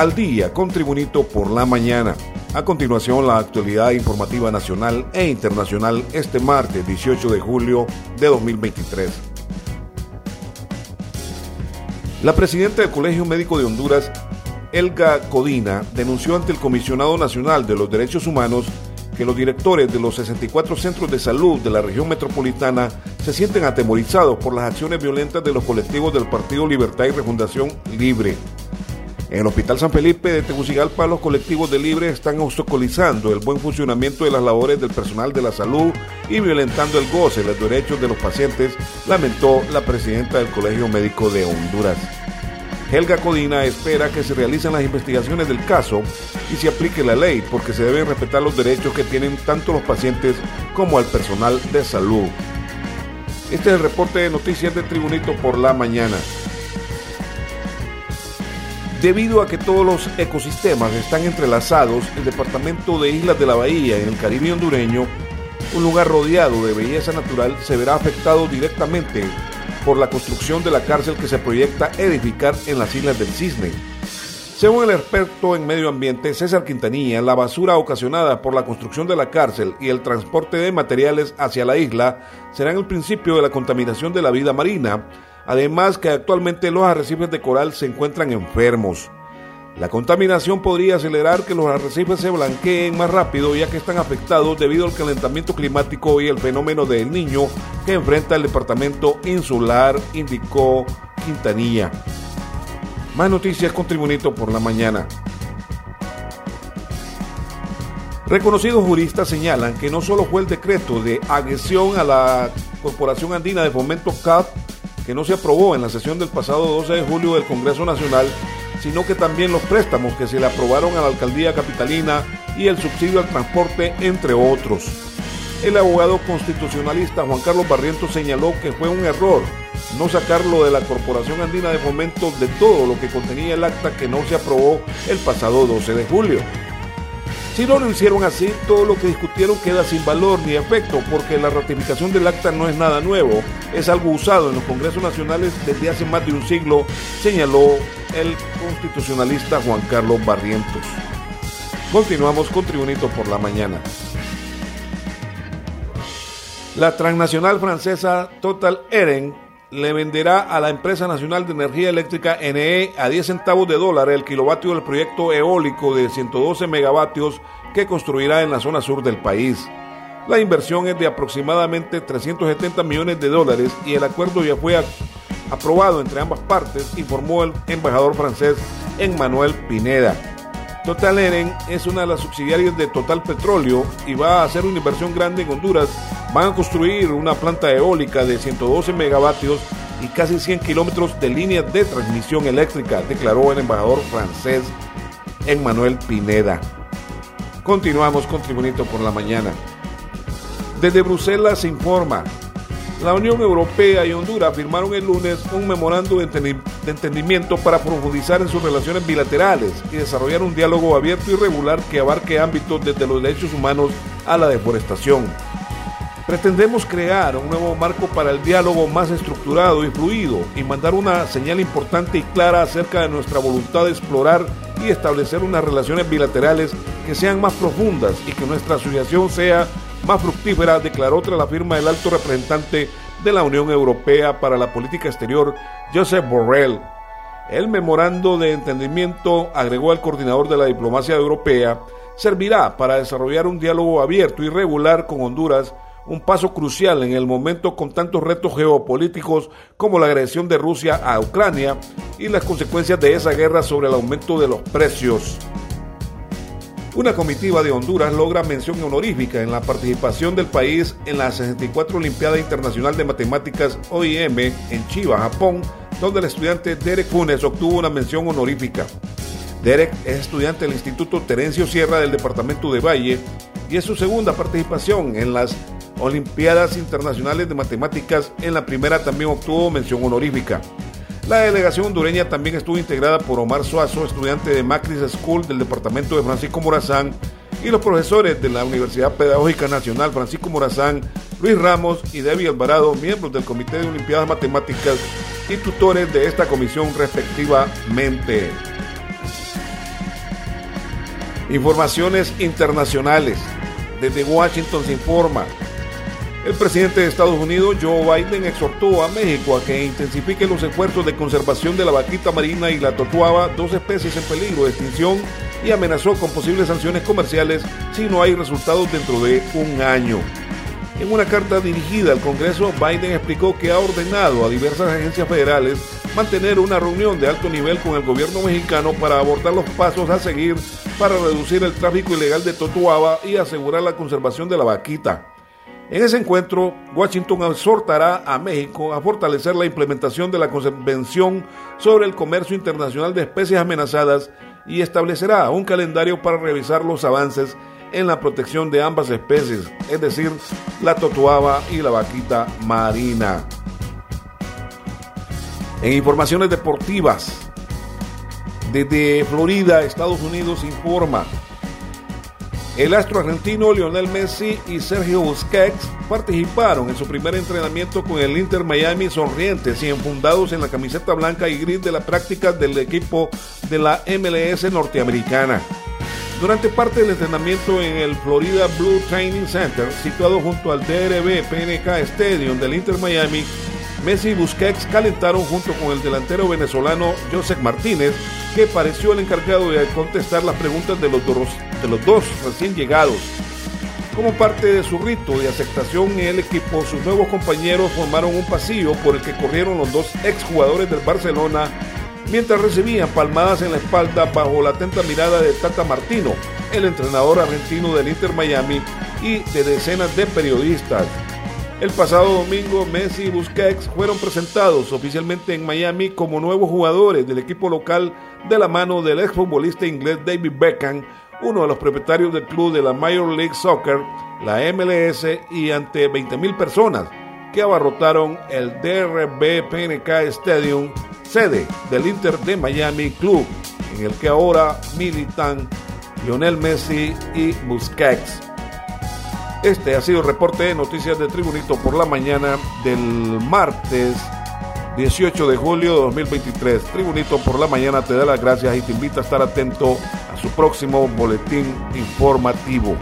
al día con Tribunito por la mañana. A continuación, la actualidad informativa nacional e internacional este martes 18 de julio de 2023. La presidenta del Colegio Médico de Honduras, Elga Codina, denunció ante el Comisionado Nacional de los Derechos Humanos que los directores de los 64 centros de salud de la región metropolitana se sienten atemorizados por las acciones violentas de los colectivos del Partido Libertad y Refundación Libre. En el Hospital San Felipe de Tegucigalpa, los colectivos de Libre están obstaculizando el buen funcionamiento de las labores del personal de la salud y violentando el goce de los derechos de los pacientes, lamentó la presidenta del Colegio Médico de Honduras. Helga Codina espera que se realicen las investigaciones del caso y se aplique la ley porque se deben respetar los derechos que tienen tanto los pacientes como el personal de salud. Este es el reporte de noticias de Tribunito por la mañana. Debido a que todos los ecosistemas están entrelazados, el departamento de Islas de la Bahía en el Caribe hondureño, un lugar rodeado de belleza natural, se verá afectado directamente por la construcción de la cárcel que se proyecta edificar en las Islas del Cisne. Según el experto en medio ambiente César Quintanilla, la basura ocasionada por la construcción de la cárcel y el transporte de materiales hacia la isla serán el principio de la contaminación de la vida marina, además que actualmente los arrecifes de coral se encuentran enfermos. La contaminación podría acelerar que los arrecifes se blanqueen más rápido ya que están afectados debido al calentamiento climático y el fenómeno del niño que enfrenta el departamento insular, indicó Quintanilla. Más noticias con Tribunito por la mañana. Reconocidos juristas señalan que no solo fue el decreto de agresión a la Corporación Andina de Fomento CAP que no se aprobó en la sesión del pasado 12 de julio del Congreso Nacional, sino que también los préstamos que se le aprobaron a la alcaldía capitalina y el subsidio al transporte, entre otros. El abogado constitucionalista Juan Carlos Barrientos señaló que fue un error no sacarlo de la Corporación Andina de Fomento de todo lo que contenía el acta que no se aprobó el pasado 12 de julio. Si no lo hicieron así, todo lo que discutieron queda sin valor ni efecto, porque la ratificación del acta no es nada nuevo, es algo usado en los congresos nacionales desde hace más de un siglo, señaló el constitucionalista Juan Carlos Barrientos. Continuamos con Tribunito por la mañana. La transnacional francesa Total Eren le venderá a la empresa nacional de energía eléctrica NE a 10 centavos de dólar el kilovatio del proyecto eólico de 112 megavatios que construirá en la zona sur del país. La inversión es de aproximadamente 370 millones de dólares y el acuerdo ya fue aprobado entre ambas partes, informó el embajador francés Emmanuel Pineda. Total Eren es una de las subsidiarias de Total Petróleo y va a hacer una inversión grande en Honduras. Van a construir una planta eólica de 112 megavatios y casi 100 kilómetros de líneas de transmisión eléctrica, declaró el embajador francés Emmanuel Pineda. Continuamos con Tribunito por la mañana. Desde Bruselas se informa la Unión Europea y Honduras firmaron el lunes un memorando de, entendimiento para profundizar en sus relaciones bilaterales y desarrollar un diálogo abierto y regular que abarque ámbitos desde los derechos humanos a la deforestación. Pretendemos crear un nuevo marco para el diálogo más estructurado y fluido y mandar una señal importante y clara acerca de nuestra voluntad de explorar y establecer unas relaciones bilaterales que sean más profundas y que nuestra asociación sea más fructífera, declaró tras la firma del alto representante de la Unión Europea para la Política Exterior, Joseph Borrell. El memorando de entendimiento, agregó el coordinador de la diplomacia europea, servirá para desarrollar un diálogo abierto y regular con Honduras, un paso crucial en el momento con tantos retos geopolíticos como la agresión de Rusia a Ucrania y las consecuencias de esa guerra sobre el aumento de los precios. Una comitiva de Honduras logra mención honorífica en la participación del país en la 64 Olimpiada Internacional de Matemáticas OIM en Chiba, Japón, donde el estudiante Derek Funes obtuvo una mención honorífica. Derek es estudiante del Instituto Terencio Sierra del Departamento de Valle y es su segunda participación en las Olimpiadas Internacionales de Matemáticas. En la primera también obtuvo mención honorífica. La delegación hondureña también estuvo integrada por Omar Suazo, estudiante de Macris School del departamento de Francisco Morazán, y los profesores de la Universidad Pedagógica Nacional Francisco Morazán, Luis Ramos y Debbie Alvarado, miembros del Comité de Olimpiadas Matemáticas y tutores de esta comisión respectivamente. Informaciones internacionales. Desde Washington se informa. El presidente de Estados Unidos, Joe Biden, exhortó a México a que intensifique los esfuerzos de conservación de la vaquita marina y la totuaba, dos especies en peligro de extinción, y amenazó con posibles sanciones comerciales si no hay resultados dentro de un año. En una carta dirigida al Congreso, Biden explicó que ha ordenado a diversas agencias federales mantener una reunión de alto nivel con el gobierno mexicano para abordar los pasos a seguir para reducir el tráfico ilegal de totuaba y asegurar la conservación de la vaquita. En ese encuentro, Washington exhortará a México a fortalecer la implementación de la Convención sobre el Comercio Internacional de Especies Amenazadas y establecerá un calendario para revisar los avances en la protección de ambas especies, es decir, la totuaba y la vaquita marina. En informaciones deportivas, desde Florida, Estados Unidos, informa. El astro argentino Lionel Messi y Sergio Busquets participaron en su primer entrenamiento con el Inter Miami sonrientes y enfundados en la camiseta blanca y gris de la práctica del equipo de la MLS norteamericana. Durante parte del entrenamiento en el Florida Blue Training Center, situado junto al DRB PNK Stadium del Inter Miami, Messi y Busquets calentaron junto con el delantero venezolano Josep Martínez, que pareció el encargado de contestar las preguntas de los, dos, recién llegados. Como parte de su rito de aceptación en el equipo, sus nuevos compañeros formaron un pasillo por el que corrieron los dos exjugadores del Barcelona mientras recibían palmadas en la espalda bajo la atenta mirada de Tata Martino, el entrenador argentino del Inter Miami, y de decenas de periodistas. El pasado domingo, Messi y Busquets fueron presentados oficialmente en Miami como nuevos jugadores del equipo local de la mano del exfutbolista inglés David Beckham, uno de los propietarios del club de la Major League Soccer, la MLS, y ante 20.000 personas que abarrotaron el DRB PNK Stadium, sede del Inter de Miami Club, en el que ahora militan Lionel Messi y Busquets. Este ha sido el reporte de noticias de Tribunito por la mañana del martes 18 de julio de 2023. Tribunito por la mañana te da las gracias y te invita a estar atento a su próximo boletín informativo.